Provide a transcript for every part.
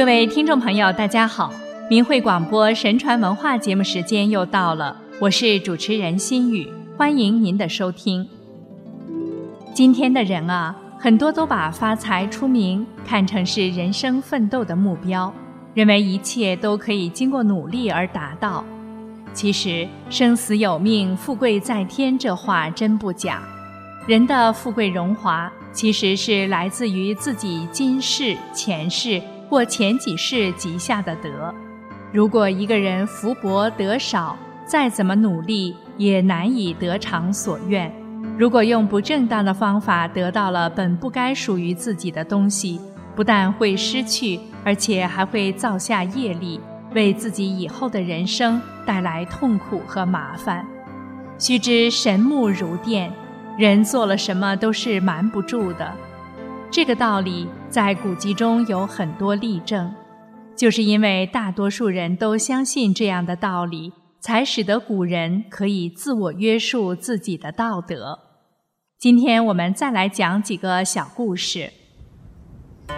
各位听众朋友，大家好！明慧广播神传文化节目时间又到了，我是主持人心雨，欢迎您的收听。今天的人啊，很多都把发财出名看成是人生奋斗的目标，认为一切都可以经过努力而达到。其实“生死有命，富贵在天”这话真不假。人的富贵荣华，其实是来自于自己今世、前世。或前几世积下的德，如果一个人福薄德少，再怎么努力也难以得偿所愿。如果用不正当的方法得到了本不该属于自己的东西，不但会失去，而且还会造下业力，为自己以后的人生带来痛苦和麻烦。须知神目如电，人做了什么都是瞒不住的。这个道理在古籍中有很多例证，就是因为大多数人都相信这样的道理，才使得古人可以自我约束自己的道德。今天我们再来讲几个小故事。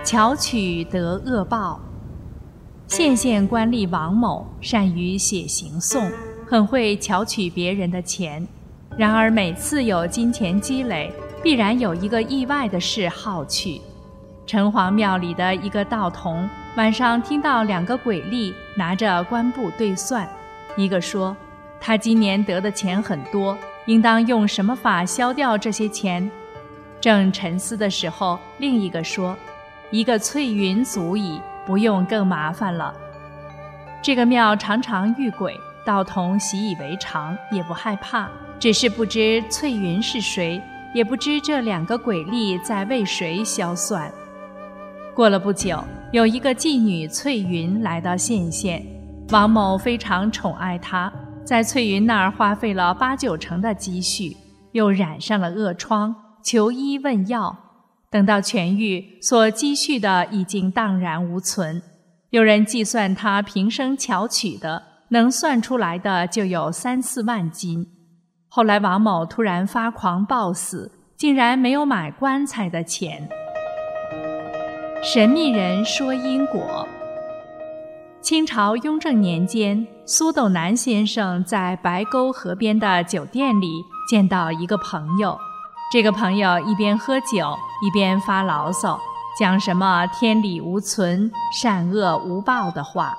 巧取得恶报。县县官吏王某善于写行讼，很会巧取别人的钱，然而每次有金钱积累。必然有一个意外的事好去。城隍庙里的一个道童晚上听到两个鬼吏拿着官布对算，一个说他今年得的钱很多，应当用什么法消掉这些钱？正沉思的时候，另一个说一个翠云足矣，不用更麻烦了。这个庙常常遇鬼，道童习以为常，也不害怕，只是不知翠云是谁。也不知这两个鬼吏在为谁消算。过了不久，有一个妓女翠云来到县县，王某非常宠爱她，在翠云那儿花费了八九成的积蓄，又染上了恶疮，求医问药，等到痊愈，所积蓄的已经荡然无存。有人计算他平生巧取的，能算出来的就有三四万金。后来，王某突然发狂暴死，竟然没有买棺材的钱。神秘人说因果。清朝雍正年间，苏斗南先生在白沟河边的酒店里见到一个朋友，这个朋友一边喝酒一边发牢骚，讲什么“天理无存，善恶无报”的话。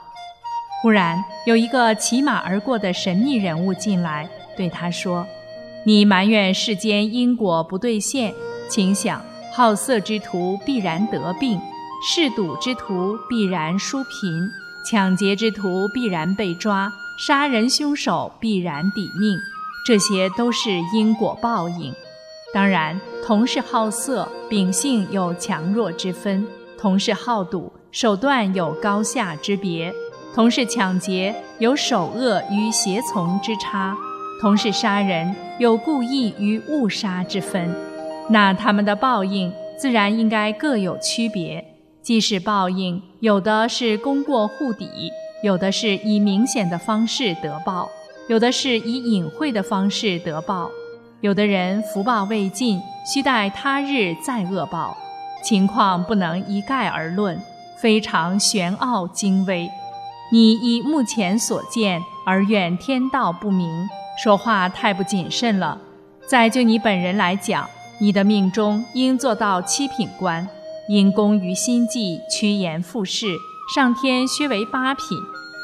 忽然，有一个骑马而过的神秘人物进来。对他说：“你埋怨世间因果不兑现，请想，好色之徒必然得病，嗜赌之徒必然输贫，抢劫之徒必然被抓，杀人凶手必然抵命，这些都是因果报应。当然，同是好色，秉性有强弱之分；同是好赌，手段有高下之别；同是抢劫，有首恶与胁从之差。”同是杀人，有故意与误杀之分，那他们的报应自然应该各有区别。即使报应，有的是功过互抵，有的是以明显的方式得报，有的是以隐晦的方式得报。有的人福报未尽，需待他日再恶报，情况不能一概而论，非常玄奥精微。你以目前所见而怨天道不明。说话太不谨慎了。再就你本人来讲，你的命中应做到七品官，因功于心计，趋炎附势，上天削为八品。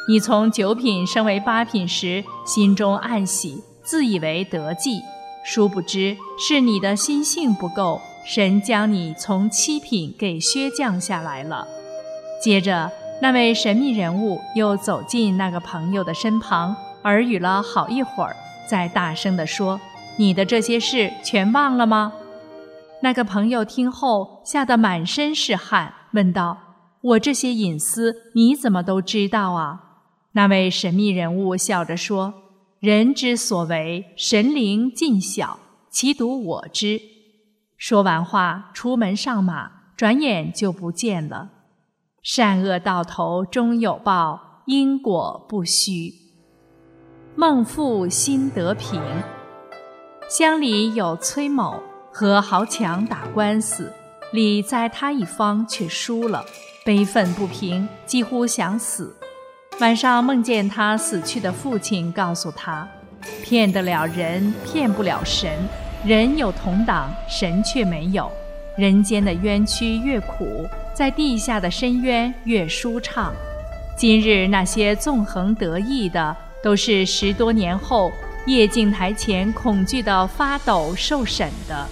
你从九品升为八品时，心中暗喜，自以为得计，殊不知是你的心性不够，神将你从七品给削降下来了。接着，那位神秘人物又走进那个朋友的身旁。耳语了好一会儿，再大声地说：“你的这些事全忘了吗？”那个朋友听后吓得满身是汗，问道：“我这些隐私你怎么都知道啊？”那位神秘人物笑着说：“人之所为，神灵尽晓，其独我知。”说完话，出门上马，转眼就不见了。善恶到头终有报，因果不虚。孟父心得平。乡里有崔某和豪强打官司，李在他一方却输了。悲愤不平，几乎想死。晚上梦见他死去的父亲告诉他：“骗得了人，骗不了神。人有同党，神却没有。人间的冤屈越苦，在地下的深渊越舒畅。今日那些纵横得意的，都是十多年后夜镜台前恐惧的发抖受审的。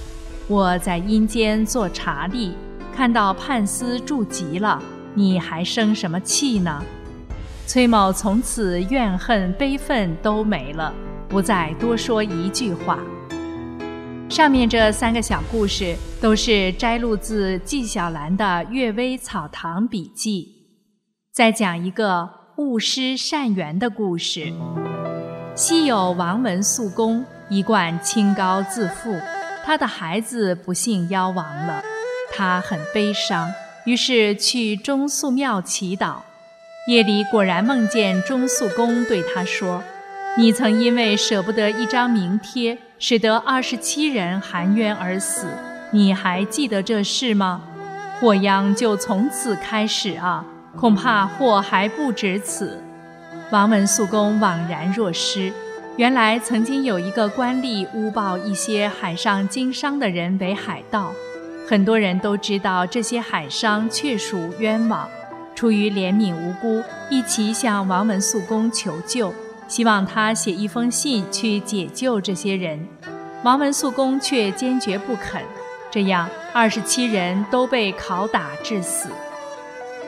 我在阴间做查吏，看到判司住急了，你还生什么气呢？”崔某从此怨恨悲愤都没了，不再多说一句话。上面这三个小故事都是摘录自纪晓岚的《阅微草堂笔记》。再讲一个误失善缘的故事。昔有王文素公，一贯清高自负，他的孩子不幸夭亡了，他很悲伤，于是去中肃庙祈祷。夜里果然梦见钟素公对他说：“你曾因为舍不得一张名帖，使得二十七人含冤而死，你还记得这事吗？祸殃就从此开始啊！恐怕祸还不止此。”王文素公惘然若失。原来曾经有一个官吏诬报一些海上经商的人为海盗，很多人都知道这些海商确属冤枉。出于怜悯无辜，一起向王文素公求救，希望他写一封信去解救这些人。王文素公却坚决不肯，这样二十七人都被拷打致死。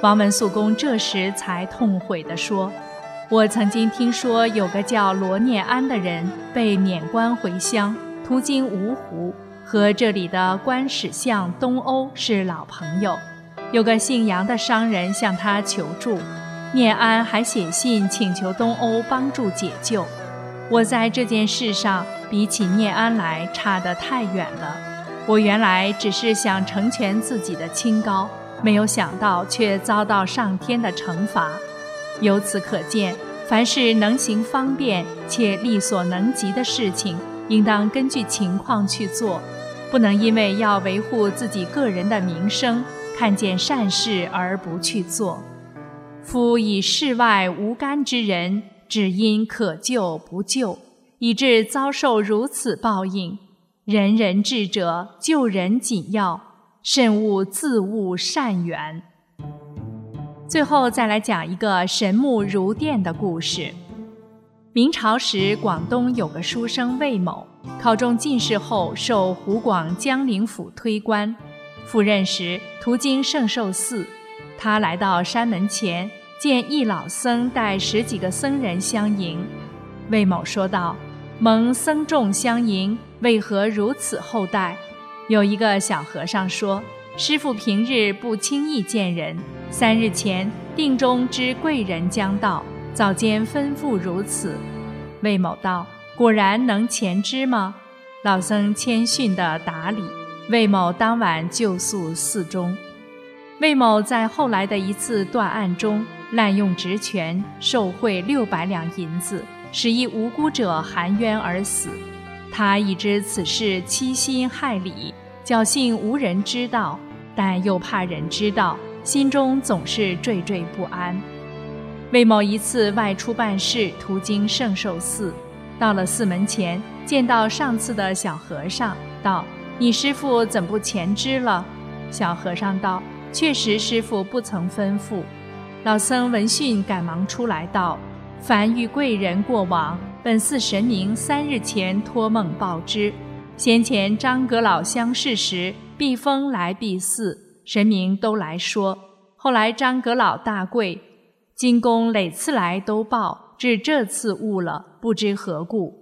王文素公这时才痛悔地说：“我曾经听说有个叫罗念安的人被免官回乡，途经芜湖，和这里的官使相东欧是老朋友。”有个姓杨的商人向他求助，聂安还写信请求东欧帮助解救。我在这件事上比起聂安来差得太远了。我原来只是想成全自己的清高，没有想到却遭到上天的惩罚。由此可见，凡是能行方便且力所能及的事情，应当根据情况去做，不能因为要维护自己个人的名声。看见善事而不去做，夫以世外无干之人，只因可救不救，以致遭受如此报应。人人智者，救人紧要，慎勿自误善缘。最后再来讲一个神木如电的故事。明朝时，广东有个书生魏某，考中进士后，受湖广江陵府推官。赴任时途经圣寿寺，他来到山门前，见一老僧带十几个僧人相迎。魏某说道：“蒙僧众相迎，为何如此厚待？”有一个小和尚说：“师傅平日不轻易见人，三日前定中知贵人将到，早间吩咐如此。”魏某道：“果然能前知吗？”老僧谦逊地答礼。魏某当晚就宿寺中。魏某在后来的一次断案中滥用职权，受贿六百两银子，使一无辜者含冤而死。他已知此事欺心害理，侥幸无人知道，但又怕人知道，心中总是惴惴不安。魏某一次外出办事，途经圣寿寺，到了寺门前，见到上次的小和尚，道。你师傅怎不前知了？小和尚道：“确实，师傅不曾吩咐。”老僧闻讯，赶忙出来道：“凡遇贵人过往，本寺神明三日前托梦报之。先前张阁老相视时，避风来避寺，神明都来说。后来张阁老大贵，金公累次来都报，至这次误了，不知何故。”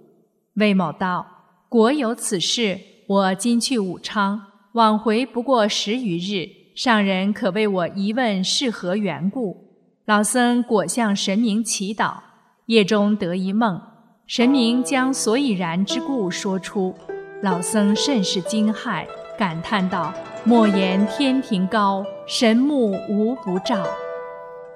魏某道：“果有此事。”我今去武昌，往回不过十余日。上人可为我一问是何缘故？老僧果向神明祈祷，夜中得一梦，神明将所以然之故说出。老僧甚是惊骇，感叹道：“莫言天庭高，神目无不照。”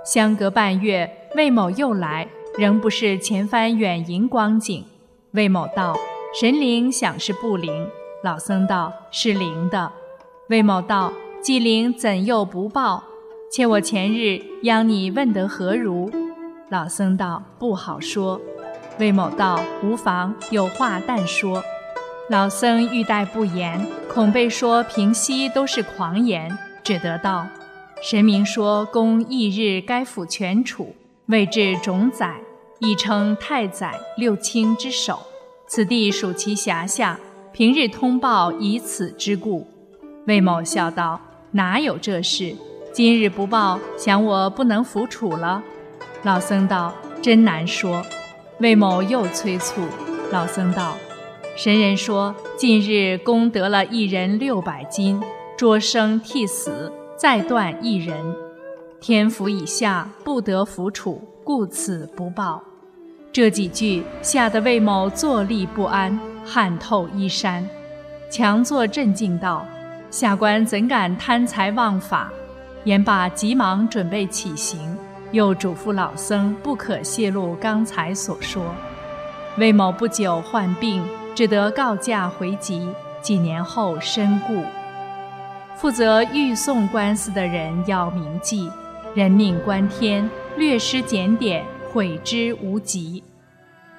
相隔半月，魏某又来，仍不是前番远迎光景。魏某道：“神灵想是不灵。”老僧道：“是灵的。”魏某道：“既灵，怎又不报？且我前日央你问得何如？”老僧道：“不好说。”魏某道：“无妨，有话但说。”老僧欲待不言，恐被说平息都是狂言，只得道：“神明说，公翌日该府全楚，位至种宰，亦称太宰、六卿之首。此地属其辖下，平日通报以此之故。”魏某笑道：“哪有这事？今日不报，想我不能服楚了？”老僧道：“真难说。”魏某又催促，老僧道。神人说：“近日功得了一人六百金，捉生替死，再断一人。天福以下，不得服处，故此不报。”这几句吓得魏某坐立不安，汗透衣衫，强作镇静道：“下官怎敢贪财枉法？”言罢，急忙准备起行，又嘱咐老僧不可泄露刚才所说。魏某不久患病。只得告假回籍，几年后身故。负责预送官司的人要铭记：人命关天，略施检点，悔之无及。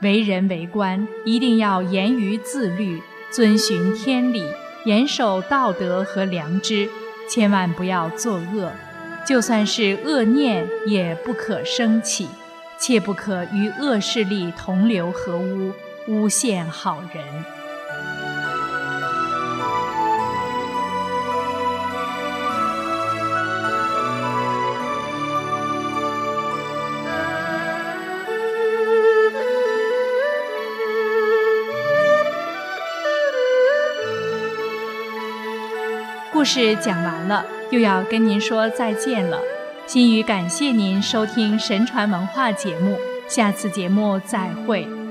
为人为官，一定要严于自律，遵循天理，严守道德和良知，千万不要作恶。就算是恶念，也不可生起，切不可与恶势力同流合污。诬陷好人。故事讲完了，又要跟您说再见了。心语感谢您收听神传文化节目，下次节目再会。